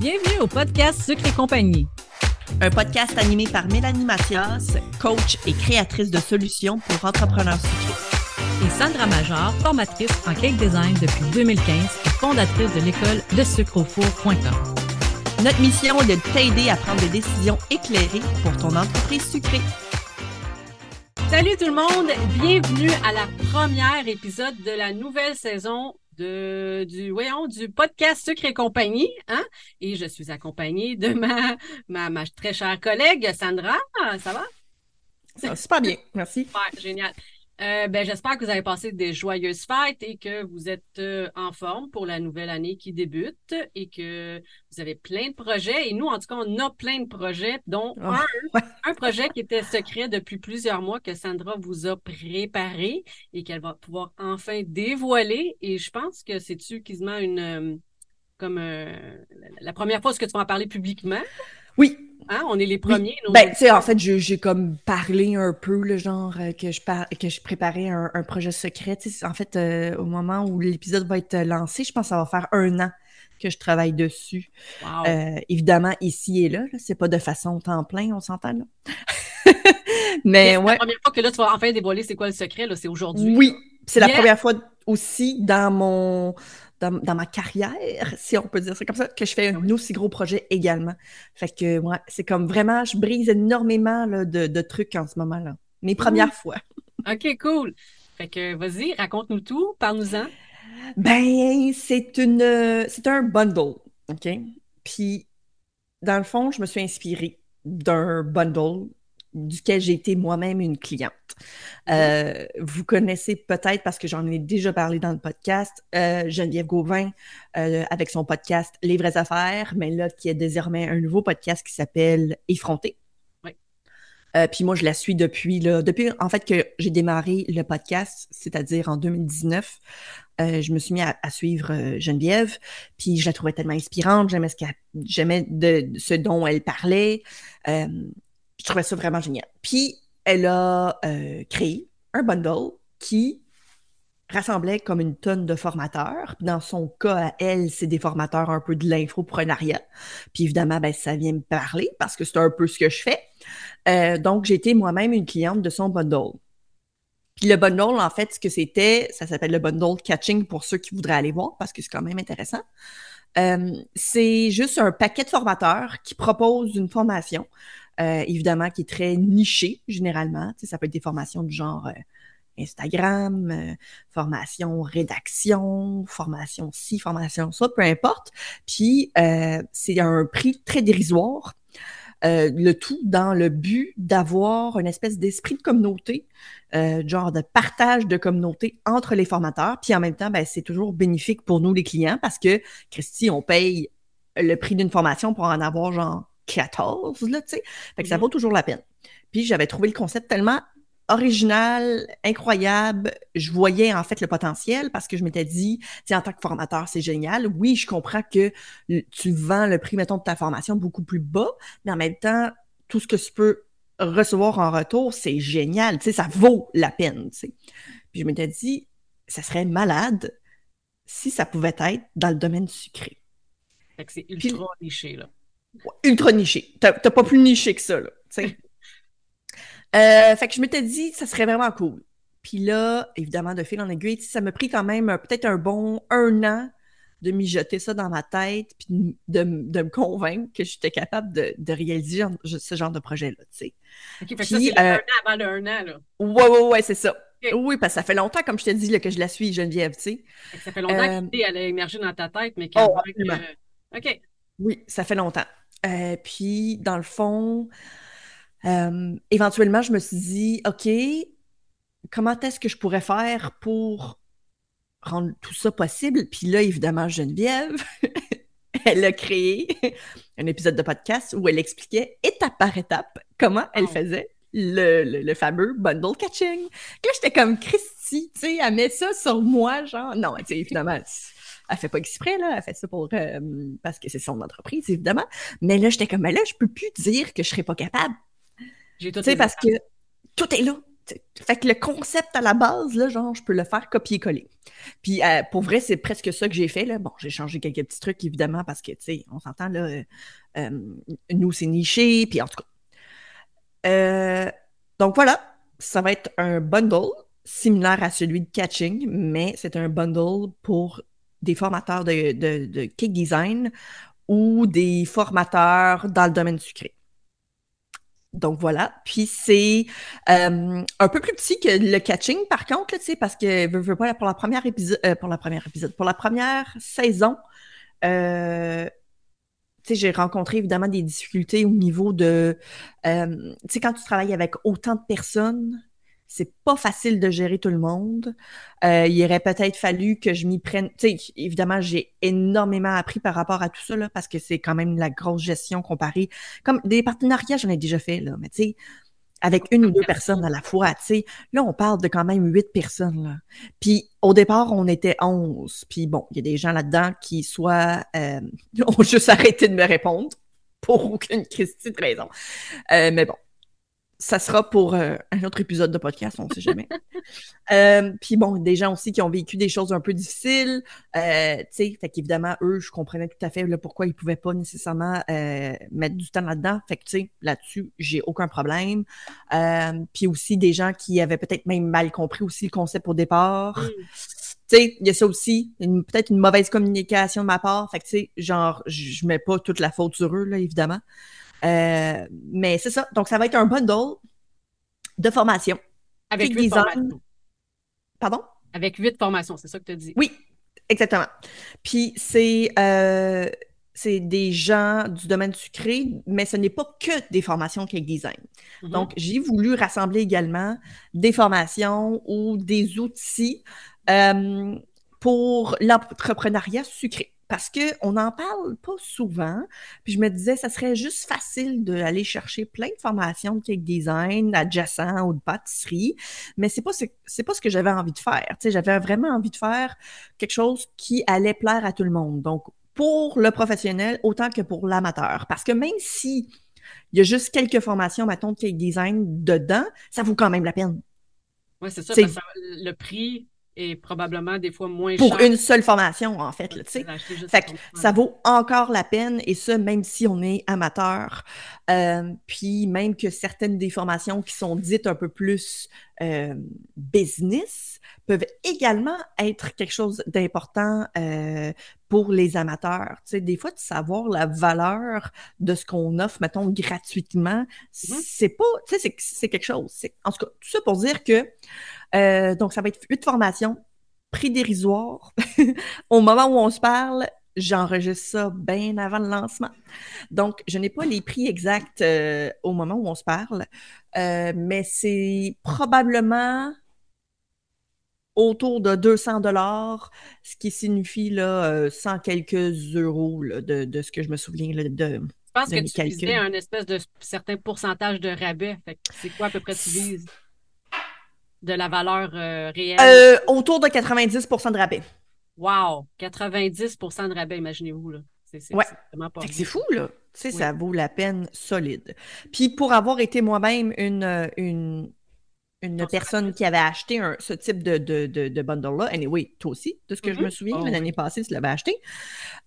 Bienvenue au podcast Sucre et compagnie. Un podcast animé par Mélanie Mathias, coach et créatrice de solutions pour entrepreneurs sucrés. Et Sandra Major, formatrice en cake design depuis 2015 et fondatrice de l'école de sucreaufour.com. Notre mission est de t'aider à prendre des décisions éclairées pour ton entreprise sucrée. Salut tout le monde, bienvenue à la première épisode de la nouvelle saison de, du, voyons, du podcast Sucre et compagnie. Hein? Et je suis accompagnée de ma, ma, ma très chère collègue Sandra. Ça va? Ça va super bien, merci. Ouais, génial. Euh, ben, J'espère que vous avez passé des joyeuses fêtes et que vous êtes euh, en forme pour la nouvelle année qui débute et que vous avez plein de projets. Et nous, en tout cas, on a plein de projets, dont Oh, un, un projet qui était secret depuis plusieurs mois que Sandra vous a préparé et qu'elle va pouvoir enfin dévoiler. Et je pense que c'est-tu quasiment une... euh, comme euh, la première fois que tu vas en parler publiquement? Oui. Hein? On est les premiers. Ben, tu sais, en fait, j'ai comme parlé un peu, le genre, euh, que je, par- que je préparais un, un projet secret. En fait, euh, au moment où l'épisode va être lancé, je pense que ça va faire un an que je travaille dessus. Wow. Euh, évidemment, ici et là, là c'est pas de façon temps plein, on s'entend là. Mais C'est ouais, la première fois que là, tu vas enfin dévoiler c'est quoi le secret, là, c'est aujourd'hui. oui, c'est la Yeah. première fois aussi dans mon dans, dans ma carrière, si on peut dire ça comme ça, que je fais un aussi gros projet également. Fait que ouais, c'est comme vraiment, je brise énormément là, de, de trucs en ce moment là. Mes premières fois. OK, cool. Fait que vas-y, raconte-nous tout, parle-nous-en. Ben, c'est une c'est un bundle, OK? Puis dans le fond, je me suis inspirée d'un bundle duquel j'ai été moi-même une cliente. Euh, vous connaissez peut-être, parce que j'en ai déjà parlé dans le podcast, euh, Geneviève Gauvin euh, avec son podcast Les vraies affaires, mais là, qui est désormais un nouveau podcast qui s'appelle Effronté. Oui. Puis moi, je la suis depuis, là, depuis en fait que j'ai démarré le podcast, c'est-à-dire en 2019. Euh, je me suis mis à, à suivre Geneviève, puis je la trouvais tellement inspirante, j'aimais ce qu'elle, j'aimais de, de ce dont elle parlait. Je trouvais ça vraiment génial. Puis elle a euh, créé un bundle qui rassemblait comme une tonne de formateurs. Dans son cas, elle, c'est des formateurs un peu de l'infoprenariat. Puis évidemment, ben, ça vient me parler parce que c'est un peu ce que je fais. Euh, donc, été moi-même une cliente de son bundle. Puis le bundle, en fait, ce que c'était, ça s'appelle le bundle catching pour ceux qui voudraient aller voir parce que c'est quand même intéressant. Euh, c'est juste un paquet de formateurs qui proposent une formation, euh, évidemment, qui est très nichée, généralement. Ça peut être des formations du genre euh, Instagram, euh, formation rédaction, formation ci, formation ça, peu importe. Puis, c'est un prix très dérisoire. Le tout dans le but d'avoir une espèce d'esprit de communauté, genre de partage de communauté entre les formateurs. Puis en même temps, ben, c'est toujours bénéfique pour nous, les clients, parce que, Christy, on paye le prix d'une formation pour en avoir genre 14, là, tu sais. Fait que ça Mhm. vaut toujours la peine. Puis j'avais trouvé le concept tellement original, incroyable. Je voyais en fait le potentiel parce que je m'étais dit, tu sais, en tant que formateur, c'est génial. Oui, je comprends que tu vends le prix, mettons, de ta formation beaucoup plus bas, mais en même temps, tout ce que tu peux recevoir en retour, c'est génial. Tu sais, ça vaut la peine, tu sais. Puis je m'étais dit, ça serait malade si ça pouvait être dans le domaine sucré. Fait que c'est Puis- ultra niché, là. Ultra niché. T'as t'as pas plus niché que ça, là. Euh, fait que je m'étais dit, ça serait vraiment cool. Puis là, évidemment, de fil en aiguille, ça m'a pris quand même peut-être un bon un an de mijoter ça dans ma tête, puis de, de me convaincre que j'étais capable de, de réaliser ce genre de projet-là, tu sais. OK, fait que Puis, ça, c'est euh, un an avant le un an, là. Ouais, ouais, ouais, c'est ça. Oui, parce que ça fait longtemps, comme je te dis, là, que je la suis, Geneviève, tu sais. Ça fait longtemps Euh, que l'idée, elle a émergé dans ta tête, mais qu'avant Oh, OK. Oui, ça fait longtemps. Euh, puis, dans le fond, euh, éventuellement, je me suis dit, OK, comment est-ce que je pourrais faire pour rendre tout ça possible? Puis là, évidemment, Geneviève, elle a créé un épisode de podcast où elle expliquait étape par étape comment elle faisait le, le- le fameux bundle catching. Là, j'étais comme Christy, tu sais, elle met ça sur moi, genre, non, tu sais, évidemment, elle fait pas exprès, là, elle fait ça pour, euh, parce que c'est son entreprise, évidemment. Mais là, j'étais comme, mais là, je peux plus dire que je serais pas capable. J'ai tout Tu sais, parce que tout est là. fait que le concept à la base, là, genre, je peux le faire copier-coller. Puis euh, pour vrai, c'est presque ça que j'ai fait. Là. Bon, j'ai changé quelques petits trucs, évidemment, parce que, tu sais, on s'entend, là, euh, euh, nous, c'est niché, puis en tout cas. donc voilà, ça va être un bundle similaire à celui de Catching, mais c'est un bundle pour des formateurs de, de, cake design ou des formateurs dans le domaine sucré. Donc voilà. Puis c'est euh, un peu plus petit que le catching, par contre, tu sais, parce que veux, pas, pour la première épisode, euh, pour la première épisode, pour la première saison, euh, j'ai rencontré évidemment des difficultés au niveau de, tu sais, quand tu travailles avec autant de personnes, c'est pas facile de gérer tout le monde. Euh, il aurait peut-être fallu que je m'y prenne. Tu sais, évidemment, j'ai énormément appris par rapport à tout ça, là, parce que c'est quand même la grosse gestion comparée. Comme des partenariats, j'en ai déjà fait, là, mais tu sais, avec une ou deux personnes à la fois, tu sais. Là, on parle de quand même huit personnes, là. Puis au départ, on était onze. Puis bon, il y a des gens là-dedans qui soit euh, ont juste arrêté de me répondre pour aucune question de raison. Euh, mais bon, ça sera pour euh, un autre épisode de podcast, on ne sait jamais. euh, puis bon, des gens aussi qui ont vécu des choses un peu difficiles, euh, tu sais, fait qu'évidemment, eux, je comprenais tout à fait là, pourquoi ils pouvaient pas nécessairement mettre du temps là-dedans. Fait que, tu sais, là-dessus, j'ai aucun problème. Puis aussi des gens qui avaient peut-être même mal compris aussi le concept au départ. Mm. Tu sais, il y a ça aussi, peut-être une mauvaise communication de ma part. Fait que, tu sais, genre, je mets pas toute la faute sur eux, là, évidemment. Euh, mais c'est ça. Donc, ça va être un bundle de formation. Avec huit formations. Pardon? Avec huit formations, c'est ça que tu as dit. Oui, exactement. Puis c'est euh, c'est des gens du domaine sucré, mais ce n'est pas que des formations cake design. Mm-hmm. Donc, j'ai voulu rassembler également des formations ou des outils euh, pour l'entrepreneuriat sucré parce qu'on n'en parle pas souvent. Puis je me disais, ça serait juste facile d'aller chercher plein de formations de cake design adjacent ou de pâtisserie, mais c'est pas c'est pas ce que j'avais envie de faire. Tu sais, j'avais vraiment envie de faire quelque chose qui allait plaire à tout le monde. Donc pour le professionnel autant que pour l'amateur, parce que même si il y a juste quelques formations, mettons, de cake design dedans, ça vaut quand même la peine. Oui, c'est ça, parce que le prix et probablement des fois moins pour une seule formation, en fait. Là, fait que ça vaut encore la peine, et ça, même si on est amateur. Euh, puis même que certaines des formations qui sont dites un peu plus euh, business peuvent également être quelque chose d'important euh, pour les amateurs. Tu sais, des fois, de savoir la valeur de ce qu'on offre, mettons, gratuitement, mm-hmm. c'est pas, tu sais, c'est quelque chose. En tout cas, tout ça pour dire que euh, donc, ça va être huit formations, prix dérisoire. Au moment où on se parle, j'enregistre ça bien avant le lancement. Donc, je n'ai pas les prix exacts euh, au moment où on se parle, euh, mais c'est probablement autour de 200 dollars, ce qui signifie là, 100 quelques euros de, ce que je me souviens là, de. Je pense que tu disais un espèce de certain pourcentage de rabais. c'est quoi à peu près tu vises? de la valeur euh, réelle? Euh, autour de 90% de rabais. Wow! 90% de rabais, imaginez-vous. là. C'est ouais. C'est fou, là. Tu sais, ça vaut la peine solide. Puis pour avoir été moi-même une, euh, une, une personne qui avait acheté un, ce type de, de, de, bundle-là, anyway, toi aussi, de ce que je me mm-hmm. souviens, oh, l'année passée, tu l'avais acheté.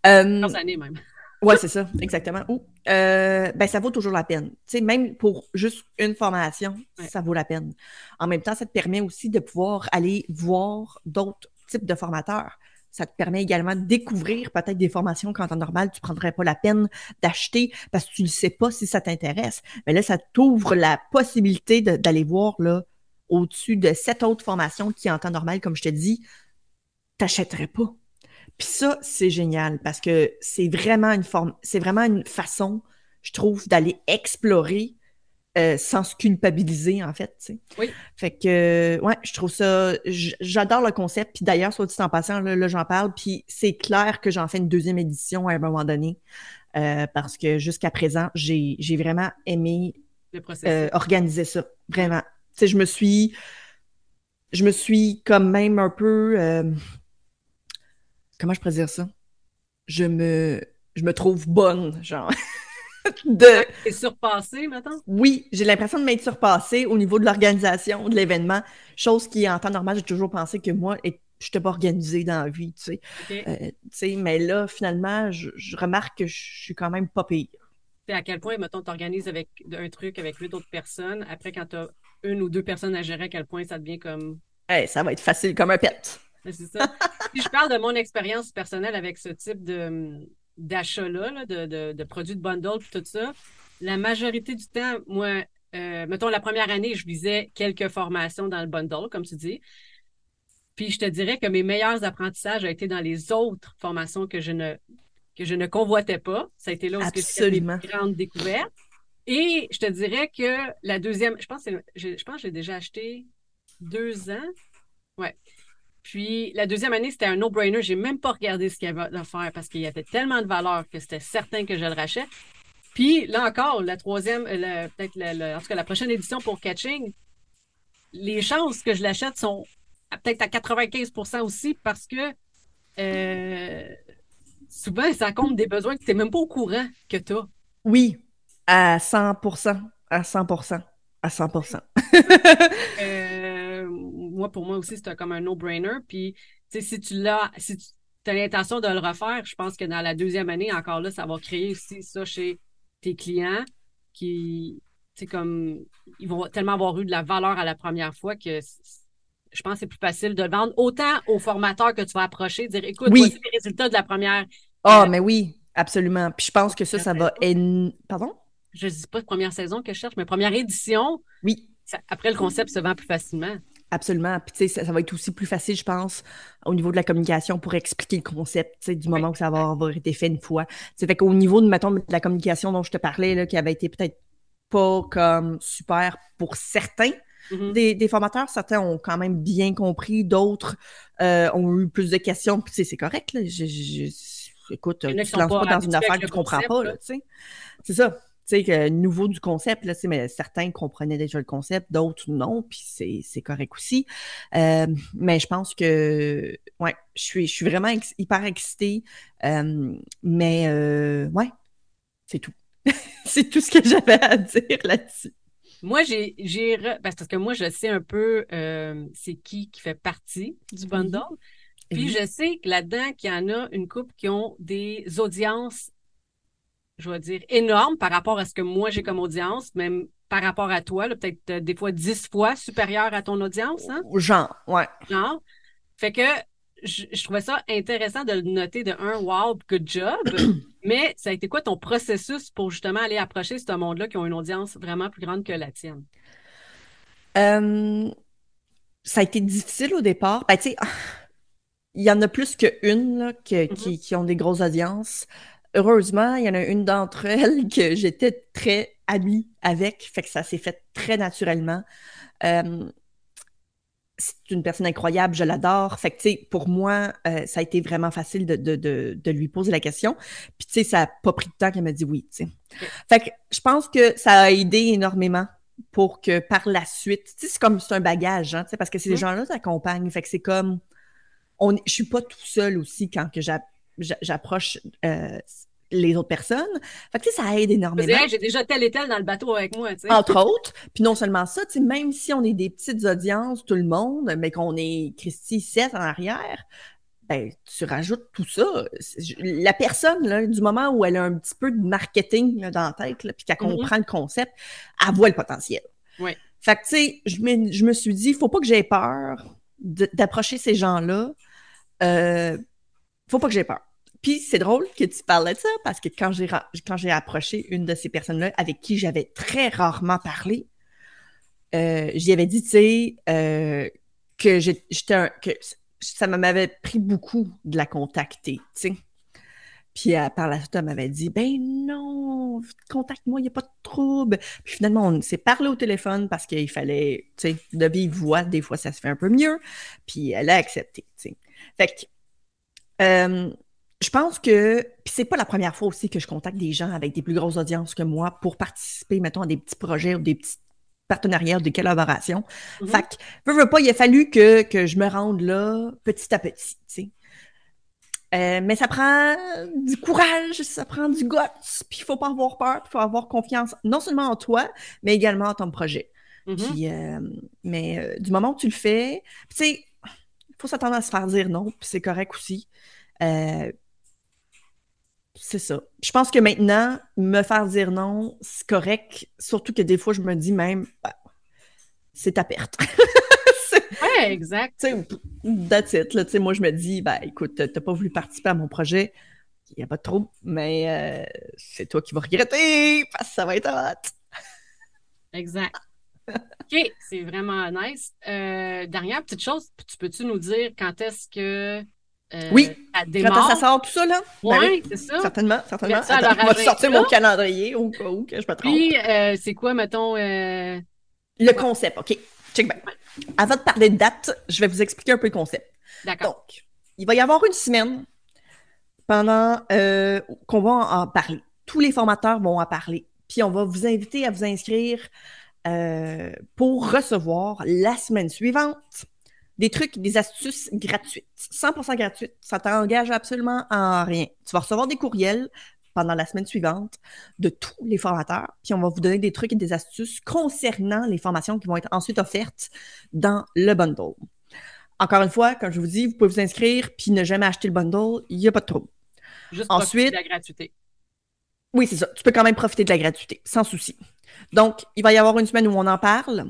Euh, années même. Ouais, c'est ça, exactement. Ou, euh, ben, ça vaut toujours la peine. Tu sais, même pour juste une formation, ça vaut la peine. En même temps, ça te permet aussi de pouvoir aller voir d'autres types de formateurs. Ça te permet également de découvrir peut-être des formations qu'en temps normal, tu ne prendrais pas la peine d'acheter parce que tu ne sais pas si ça t'intéresse. Mais là, ça t'ouvre la possibilité d'aller voir là au-dessus de sept autres formations qui, en temps normal, comme je te dis, t'achèterais pas. Puis ça, c'est génial parce que c'est vraiment une forme, c'est vraiment une façon, je trouve, d'aller explorer euh, sans se culpabiliser, en fait. Tu sais. Oui. Fait que, ouais, je trouve ça, j'adore le concept. Puis d'ailleurs, soit dit en passant, là, j'en parle. Puis c'est clair que j'en fais une deuxième édition à un moment donné. Euh, parce que jusqu'à présent, j'ai vraiment aimé euh, organiser ça. Vraiment. Tu sais, je me suis, je me suis comme même un peu comment je pourrais dire ça? Je me, je me trouve bonne, genre. de... T'es surpassé, maintenant? Oui, j'ai l'impression de m'être surpassée au niveau de l'organisation de l'événement, chose qui, en temps normal, j'ai toujours pensé que moi, je n'étais pas organisée dans la vie, tu sais. Euh, tu sais, mais là, finalement, je, remarque que je suis quand même pas pire. à quel point, mettons, tu organises avec un truc avec huit autres personnes, après, quand tu as une ou deux personnes à gérer, à quel point ça devient comme... ça va être facile comme un pet. C'est ça. si je parle de mon expérience personnelle avec ce type de d'achat-là, de, de, produits de bundle tout ça, la majorité du temps, moi, euh, mettons la première année, je lisais quelques formations dans le bundle, comme tu dis. Puis je te dirais que mes meilleurs apprentissages ont été dans les autres formations que je ne que je ne convoitais pas. Ça a été là où j'ai mes grandes découvertes. Et je te dirais que la deuxième, je pense, je, je pense que j'ai déjà acheté deux ans. Ouais. Puis la deuxième année, c'était un no-brainer. J'ai même pas regardé ce qu'il y avait à faire parce qu'il y avait tellement de valeur que c'était certain que je le rachète. Puis là encore, la troisième, euh, peut-être en tout cas la prochaine édition pour Catching, les chances que je l'achète sont peut-être à 95% aussi parce que euh, souvent, ça compte des besoins que tu n'es même pas au courant que tu as. Oui, à 100% à 100% à 100 moi, pour moi aussi, c'était comme un no-brainer. Puis, si tu l'as, si tu as l'intention de le refaire, je pense que dans la deuxième année, encore là, ça va créer aussi ça chez tes clients qui, c'est comme, ils vont tellement avoir eu de la valeur à la première fois que je pense que c'est plus facile de le vendre autant aux formateurs que tu vas approcher, dire écoute, oui. voici les résultats de la première. Ah, oh, mais oui, absolument. Puis je pense que ça, ça va. Pardon? Je ne dis pas première saison que je cherche, mais première édition. Oui. après, le concept se vend plus facilement. Absolument. Puis, tu sais, ça, va être aussi plus facile, je pense, au niveau de la communication pour expliquer le concept, tu sais, du moment où ça va avoir été fait une fois. C'est fait qu'au niveau de, mettons, de la communication dont je te parlais, là, qui avait été peut-être pas comme super pour certains, mm-hmm. des, formateurs, certains ont quand même bien compris, d'autres euh, ont eu plus de questions, puis c'est correct. Là. écoute, tu ne te lances pas dans une affaire que tu comprends pas. Là, c'est ça tu sais, nouveau du concept, là, mais certains comprenaient déjà le concept, d'autres non, puis c'est correct aussi. Euh, mais je pense que, ouais, je suis, je suis vraiment hyper excitée, euh, mais euh, ouais, c'est tout. c'est tout ce que j'avais à dire là-dessus. Moi, j'ai, ben, parce que moi, je sais un peu c'est qui qui fait partie du bundle. Puis je sais que là-dedans, qu'il y en a une couple qui ont des audiences je vais dire, énorme par rapport à ce que moi j'ai comme audience, même par rapport à toi, peut-être euh, des fois dix fois supérieur à ton audience. Hein? Genre, ouais. Genre. Fait que je, trouvais ça intéressant de le noter de un, wow, good job. mais ça a été quoi ton processus pour justement aller approcher ce monde-là qui ont une audience vraiment plus grande que la tienne? Euh, ça a été difficile au départ. Ben, tu sais, il y en a plus qu'une mm-hmm. qui, qui, ont des grosses audiences heureusement, il y en a une d'entre elles que j'étais très amie avec, fait que ça s'est fait très naturellement. Euh, c'est une personne incroyable, je l'adore. Fait que, tu sais, pour moi, euh, ça a été vraiment facile de, de, de, lui poser la question. Puis, tu sais, ça n'a pas pris de temps qu'elle m'a dit oui, tu sais. Fait que je pense que ça a aidé énormément pour que par la suite, tu sais, c'est comme, c'est un bagage, hein, tu sais, parce que ces mmh. gens-là t'accompagnent. Fait que c'est comme, on, je suis pas tout seul aussi quand que j'approche euh, les autres personnes. Fait que, ça aide énormément. J'ai déjà tel et tel dans le bateau avec moi. Entre autres. Puis non seulement ça, tu sais, même si on est des petites audiences, tout le monde, mais qu'on est Christy 7 en arrière, ben, tu rajoutes tout ça. La personne, là, du moment où elle a un petit peu de marketing dans la tête, puis qu'elle mm-hmm. comprend le concept, elle voit le potentiel. Oui. Fait que, tu sais, je me, je me suis dit, il faut pas que j'aie peur d'approcher ces gens-là. Euh, faut pas que j'aie peur. Puis c'est drôle que tu parlais de ça parce que quand j'ai quand j'ai approché une de ces personnes-là avec qui j'avais très rarement parlé, euh, j'y avais dit, tu sais, euh, que j'étais que ça m'avait pris beaucoup de la contacter, tu sais. Puis euh, par la suite, elle m'avait dit, ben non, contacte-moi, il n'y a pas de trouble. Puis finalement, on s'est parlé au téléphone parce qu'il fallait, tu sais, de vive voix, des fois ça se fait un peu mieux. Puis elle a accepté, tu sais. Fait que, je pense que, puis c'est pas la première fois aussi que je contacte des gens avec des plus grosses audiences que moi pour participer, mettons, à des petits projets ou des petits partenariats de collaboration. Mm-hmm. Fait que, veux, veux pas, il a fallu que, que je me rende là petit à petit, tu sais. Euh, mais ça prend du courage, ça prend du guts, puis il faut pas avoir peur, il faut avoir confiance non seulement en toi, mais également en ton projet. Mhm. Puis, euh, mais euh, du moment où tu le fais, tu sais, faut s'attendre à se faire dire non, puis c'est correct aussi. Euh, c'est ça. Je pense que maintenant, me faire dire non, c'est correct, surtout que des fois, je me dis même, bah, c'est ta perte. Ouais, exact. tu sais, that's it. Là, moi, je me dis, ben, écoute, t'as pas voulu participer à mon projet, il n'y a pas de trouble, mais euh, c'est toi qui vas regretter parce que ça va être hot. Exact. OK, c'est vraiment nice. Euh, dernière petite chose, tu peux-tu nous dire quand est-ce que euh, Oui, ça Quand ça sort tout ça, là? ben Oui, c'est ça. certainement, certainement. Ça Attends, je vais sortir mon calendrier au cas où que je me trompe. Puis, euh, c'est quoi, mettons, euh, Le concept, OK. Check back. Avant de parler de date, je vais vous expliquer un peu le concept. d'accord. Donc, il va y avoir une semaine pendant euh, qu'on va en parler. Tous les formateurs vont en parler. Puis on va vous inviter à vous inscrire euh, pour recevoir la semaine suivante des trucs, des astuces gratuites. 100% gratuites. Ça t'engage absolument en rien. Tu vas recevoir des courriels pendant la semaine suivante de tous les formateurs, puis on va vous donner des trucs et des astuces concernant les formations qui vont être ensuite offertes dans le bundle. Encore une fois, comme je vous dis, vous pouvez vous inscrire puis ne jamais acheter le bundle, il n'y a pas de trouble. Juste ensuite- de la gratuité. Oui, c'est ça. Tu peux quand même profiter de la gratuité, sans souci. Donc, il va y avoir une semaine où on en parle.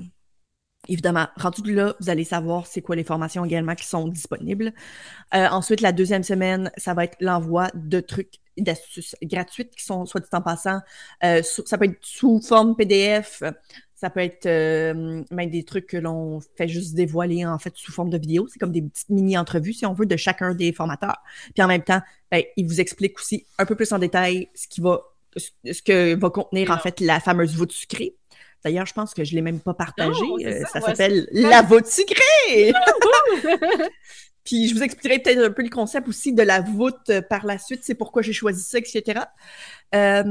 Évidemment, rendu là, vous allez savoir c'est quoi les formations également qui sont disponibles. Euh, ensuite, la deuxième semaine, ça va être l'envoi de trucs d'astuces gratuites qui sont, soit dit en passant, euh, ça peut être sous forme PDF, ça peut être euh, même des trucs que l'on fait juste dévoiler en fait sous forme de vidéo. C'est comme des petites mini-entrevues, si on veut, de chacun des formateurs. Puis en même temps, ben, il vous explique aussi un peu plus en détail ce qui va ce que va contenir en fait la fameuse voûte sucrée. D'ailleurs, je pense que je ne l'ai même pas partagé. Non, c'est Euh, ça, s'appelle c'est- la voûte sucrée. Puis je vous expliquerai peut-être un peu le concept aussi de la voûte euh, par la suite, c'est pourquoi j'ai choisi ça, etc. Euh,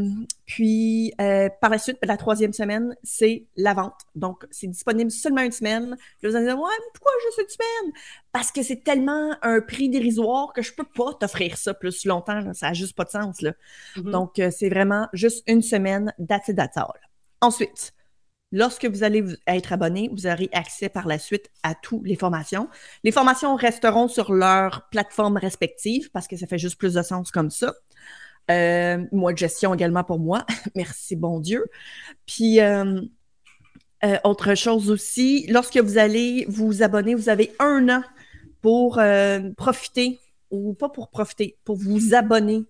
puis euh, par la suite, la troisième semaine, c'est la vente. Donc, c'est disponible seulement une semaine. Puis vous allez dire, ouais, mais pourquoi juste une semaine? Parce que c'est tellement un prix dérisoire que je peux pas t'offrir ça plus longtemps. là. Ça a juste pas de sens. Là. Mhm. Donc, euh, c'est vraiment juste une semaine, that's it, that's all. Ensuite, lorsque vous allez être abonné, vous aurez accès par la suite à toutes les formations. Les formations resteront sur leur plateforme respective parce que ça fait juste plus de sens comme ça. Euh, moi de gestion également pour moi. Merci, bon Dieu. Puis, euh, euh, autre chose aussi, lorsque vous allez vous abonner, vous avez un an pour euh, profiter, ou pas pour profiter, pour vous abonner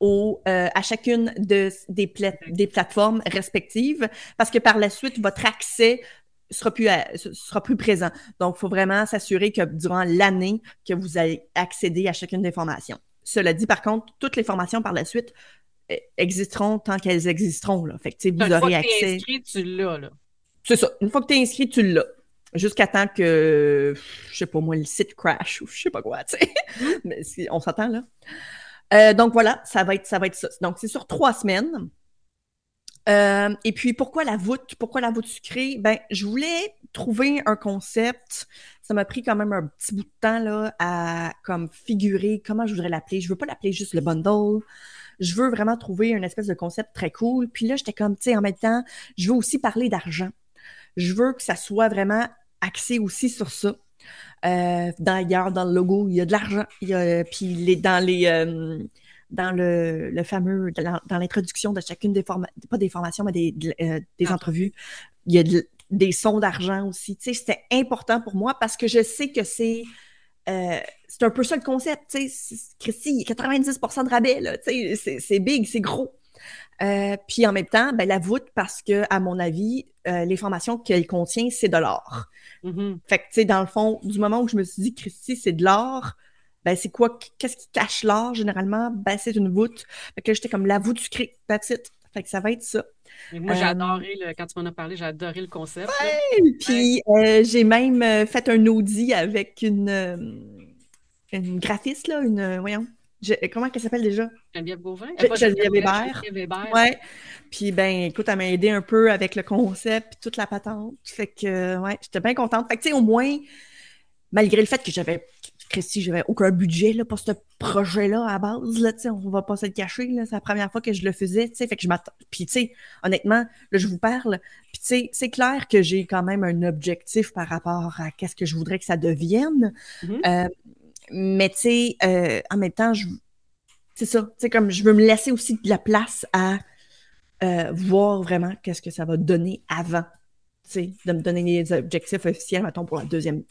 au, euh, à chacune de, des, pla- des plateformes respectives, parce que par la suite, votre accès sera plus, à- sera plus présent. Donc, il faut vraiment s'assurer que durant l'année, que vous allez accéder à chacune des formations. Cela dit, par contre, toutes les formations par la suite euh, existeront tant qu'elles existeront. Là. Fait que, vous Une fois aurez que t'es accès. inscrit, tu l'as. C'est ça. Une fois que tu es inscrit, tu l'as. Jusqu'à temps que, je sais pas moi, le site crash ou je sais pas quoi, tu sais. Mais si- on s'entend là. Euh, donc voilà, ça va être ça. Va être ça. Donc c'est sur trois semaines. Euh, et puis pourquoi la voûte? Pourquoi la voûte sucrée? Ben, je voulais trouver un concept. Ça m'a pris quand même un petit bout de temps là, à comme figurer comment je voudrais l'appeler. Je veux pas l'appeler juste le bundle. Je veux vraiment trouver un espèce de concept très cool. Puis là, j'étais comme, tu sais, en même temps, je veux aussi parler d'argent. Je veux que ça soit vraiment axé aussi sur ça. Euh, D'ailleurs, dans le logo, il y a de l'argent. Puis les, dans les euh, dans le, le fameux dans, l'introduction de chacune des formations, pas des formations, mais des, de- euh, des Ah. entrevues, il y a de- des sons d'argent aussi. Tu sais, c'était important pour moi parce que je sais que c'est euh, c'est un peu ça le concept. Tu sais, Christy, il y a 90% de rabais, là. Tu sais, c'est big, c'est gros. Euh, puis en même temps, ben, la voûte, parce que, à mon avis, euh, les formations qu'elle contient, c'est de l'or. Mhm. Fait que, tu sais, dans le fond, du moment où je me suis dit, Christy, c'est de l'or, ben, c'est quoi, qu'est-ce qui cache l'or, généralement? Ben, c'est une voûte. Fait que j'étais comme la voûte sucrée, it. Fait que ça va être ça. Et moi, j'ai Euh, adoré, le, quand tu m'en as parlé, j'ai adoré le concept. Puis, euh, j'ai même fait un audit avec une, une graphiste, là, une, voyons, je- comment elle s'appelle déjà? Geneviève Gauvin? Je- Geneviève. Ouais. Puis ben, écoute, elle m'a aidé un peu avec le concept toute la patente. Fait que ouais, j'étais bien contente. Fait que tu sais, au moins, malgré le fait que j'avais Christy, j'avais aucun budget là, pour ce projet-là à base. Là, tu sais, on va pas se le cacher. là, C'est la première fois que je le faisais. tu sais, Fait que je m'attends. Puis, tu sais, honnêtement, là, je vous parle. Puis, tu sais, c'est clair que j'ai quand même un objectif par rapport à qu'est-ce que je voudrais que ça devienne. Mhm. Euh, mais, tu sais, euh, en même temps, je... c'est ça. Tu sais, comme je veux me laisser aussi de la place à euh, voir vraiment qu'est-ce que ça va donner avant. Tu sais, de me donner les objectifs officiels, mettons, pour la deuxième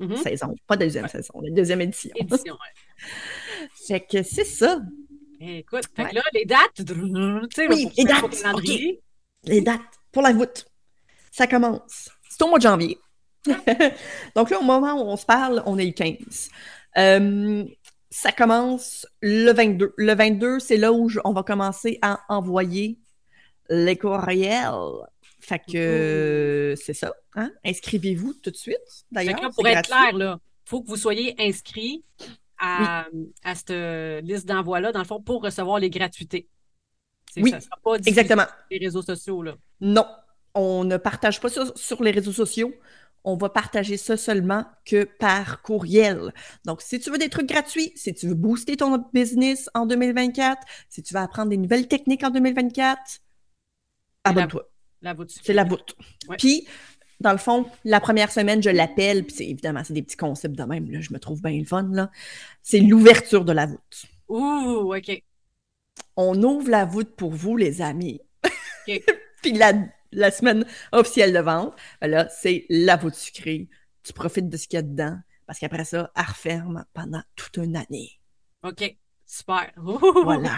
Mhm. saison. Pas deuxième saison, la deuxième édition. Édition, ouais. Fait que c'est ça. Écoute, fait que Ouais. là, les dates, tu sais, Oui, les dates, calendrier. Les dates pour la voûte. Ça commence. C'est au mois de janvier. Donc là, au moment où on se parle, on est le 15. Euh, ça commence le 22. Le 22, c'est là où je- on va commencer à envoyer les courriels. Fait que c'est ça. Hein? Inscrivez-vous tout de suite. D'ailleurs, pour être gratuit. clair, là, faut que vous soyez inscrit à, à cette liste d'envoi-là, dans le fond, pour recevoir les gratuités. Oui, ça sera pas Exactement. sur les réseaux sociaux, là. Non, on ne partage pas ça sur les réseaux sociaux. On va partager ça seulement que par courriel. Donc, si tu veux des trucs gratuits, si tu veux booster ton business en 2024, si tu veux apprendre des nouvelles techniques en 2024, abonne-toi. La voûte C'est la voûte. Ouais. Puis, dans le fond, la première semaine, je l'appelle, puis c'est évidemment, c'est des petits concepts de même, là, je me trouve bien le fun, là. C'est l'ouverture de la voûte. Ouh, OK. On ouvre la voûte pour vous, les amis. OK. Puis la, la semaine officielle de vente, ben là, c'est la voûte sucrée. Tu profites de ce qu'il y a dedans, parce qu'après ça, elle referme pendant toute une année. OK. Super. Voilà.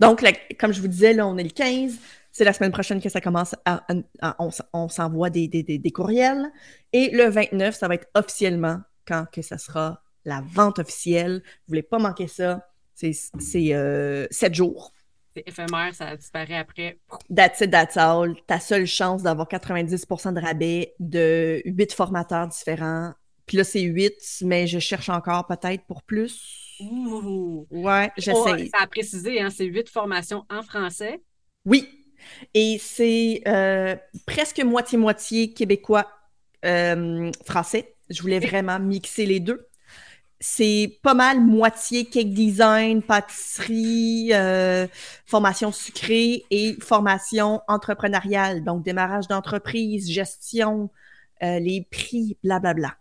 Donc, la- comme je vous disais, là, on est le 15. C'est la semaine prochaine que ça commence à, à- à- on, s'envoie des, des, des, des courriels. Et le 29, ça va être officiellement quand que ça sera la vente officielle. Vous voulez pas manquer ça. C'est euh, sept jours. C'est éphémère, ça disparaît après. That's it, that's all. Ta seule chance d'avoir 90% de rabais de huit formateurs différents. Puis là, c'est 8, mais je cherche encore peut-être pour plus. Ouh. Ouais, Oh, j'essaie. ça a précisé, hein, c'est huit formations en français. Oui. Et c'est euh, presque moitié-moitié québécois euh, français. Je voulais vraiment mixer les deux. C'est pas mal moitié cake design, pâtisserie, euh, formation sucrée et formation entrepreneuriale. Donc, démarrage d'entreprise, gestion, euh, les prix, blablabla.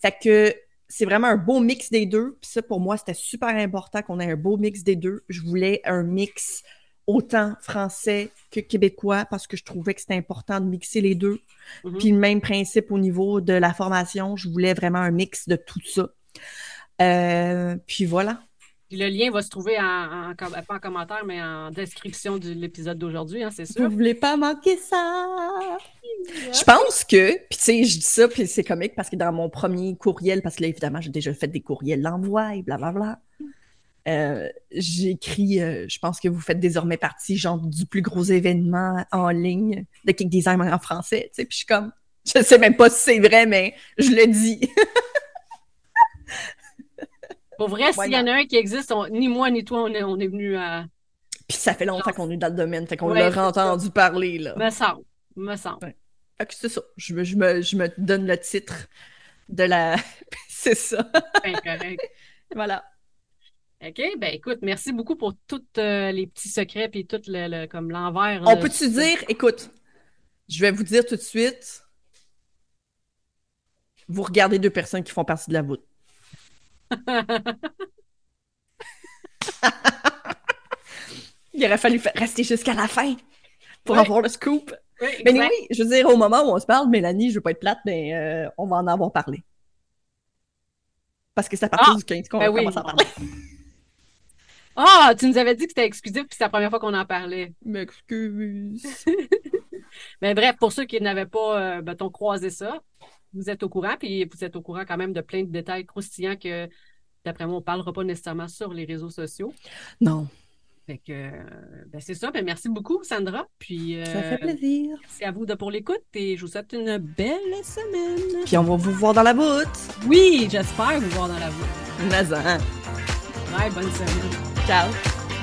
Fait que c'est vraiment un beau mix des deux. Puis ça, pour moi, c'était super important qu'on ait un beau mix des deux. Je voulais un mix autant français que québécois parce que je trouvais que c'était important de mixer les deux. Mhm. Puis le même principe au niveau de la formation, je voulais vraiment un mix de tout ça. Euh, puis voilà. Le lien va se trouver en, pas en commentaire, mais en description de l'épisode d'aujourd'hui, hein, c'est Vous sûr. voulez pas manquer ça? Je pense que, puis tu sais, je dis ça, puis c'est comique parce que dans mon premier courriel, parce que là, évidemment, j'ai déjà fait des courriels d'envoi et blablabla, euh, j'ai écrit, euh, je pense que vous faites désormais partie, genre, du plus gros événement en ligne de Kick Design en français, tu sais, puis je suis comme, je sais même pas si c'est vrai, mais je le dis. Pour vrai, s'il y en a un qui existe, on- ni moi ni toi, on est, on est venu à. Puis ça fait longtemps qu'on est dans le domaine, fait qu'on Ouais, l'a ça. entendu parler, là. Me semble. Me semble. Que c'est ça, je me, je, me, je me donne le titre de la... c'est ça, Bien correct. voilà. OK, ben écoute, merci beaucoup pour tous les petits secrets puis tout le, le- comme l'envers. On peut-tu dire, écoute, je vais vous dire tout de suite, vous regardez deux personnes qui font partie de la voûte. Il aurait fallu fa- rester jusqu'à la fin pour avoir le scoop. Oui, Mais oui, je veux dire, au moment où on se parle, Mélanie, je veux pas être plate, mais euh, on va en avoir parlé. Parce que c'est à partir Ah, du 15 qu'on ben oui. à parler. Ah, tu nous avais dit que c'était exclusif puis c'est la première fois qu'on en parlait. M'excuse. Mais bref, pour ceux qui n'avaient pas, euh, croisé ça, vous êtes au courant, puis vous êtes au courant quand même de plein de détails croustillants que, d'après moi, on ne parlera pas nécessairement sur les réseaux sociaux. Non, Fait que, euh, ben c'est ça. Ben merci beaucoup, Sandra. Puis, ça euh, fait plaisir. merci à vous de pour l'écoute et je vous souhaite une belle semaine. Puis on va vous voir dans la voûte. Oui, j'espère vous voir dans la voie. Mais hein. Ouais, bonne semaine. Ciao.